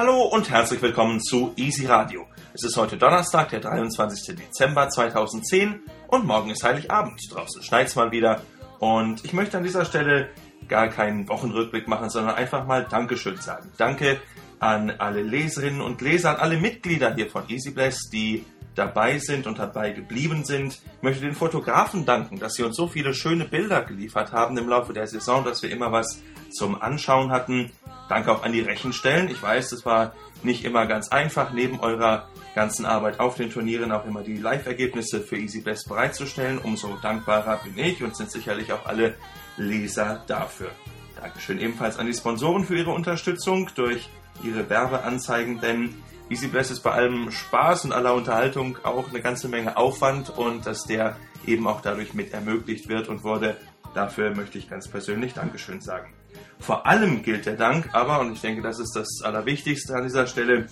Hallo und herzlich willkommen zu Easy Radio. Es ist heute Donnerstag, der 23. Dezember 2010 und morgen ist Heiligabend. Draußen schneit's mal wieder und ich möchte an dieser Stelle gar keinen Wochenrückblick machen, sondern einfach mal Dankeschön sagen. Danke an alle Leserinnen und Leser, an alle Mitglieder hier von Easy Bless, die dabei sind und dabei geblieben sind. Ich möchte den Fotografen danken, dass sie uns so viele schöne Bilder geliefert haben im Laufe der Saison, dass wir immer was zum Anschauen hatten. Danke auch an die Rechenstellen. Ich weiß, es war nicht immer ganz einfach, neben eurer ganzen Arbeit auf den Turnieren auch immer die Live-Ergebnisse für Easy Best bereitzustellen. Umso dankbarer bin ich und sind sicherlich auch alle Leser dafür. Dankeschön ebenfalls an die Sponsoren für ihre Unterstützung durch ihre Werbeanzeigen, denn Easy Bless ist bei allem Spaß und aller Unterhaltung auch eine ganze Menge Aufwand und dass der eben auch dadurch mit ermöglicht wird und wurde. Dafür möchte ich ganz persönlich Dankeschön sagen. Vor allem gilt der Dank aber, und ich denke, das ist das Allerwichtigste an dieser Stelle,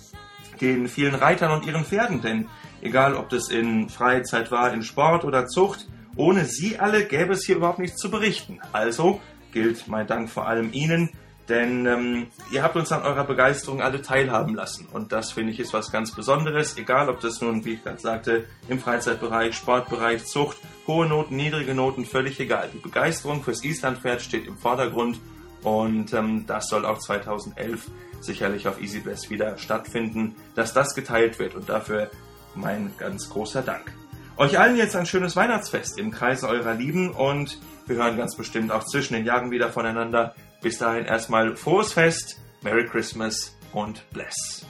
den vielen Reitern und ihren Pferden, denn egal ob das in Freizeit war, in Sport oder Zucht, ohne sie alle gäbe es hier überhaupt nichts zu berichten. Also gilt mein Dank vor allem Ihnen, denn ähm, ihr habt uns an eurer Begeisterung alle teilhaben lassen. Und das finde ich ist was ganz Besonderes. Egal, ob das nun, wie ich gerade sagte, im Freizeitbereich, Sportbereich, Zucht, hohe Noten, niedrige Noten, völlig egal. Die Begeisterung fürs Islandpferd steht im Vordergrund. Und ähm, das soll auch 2011 sicherlich auf Easy Bless wieder stattfinden, dass das geteilt wird. Und dafür mein ganz großer Dank. Euch allen jetzt ein schönes Weihnachtsfest im Kreise eurer Lieben und wir hören ganz bestimmt auch zwischen den Jahren wieder voneinander. Bis dahin erstmal frohes Fest, Merry Christmas und Bless.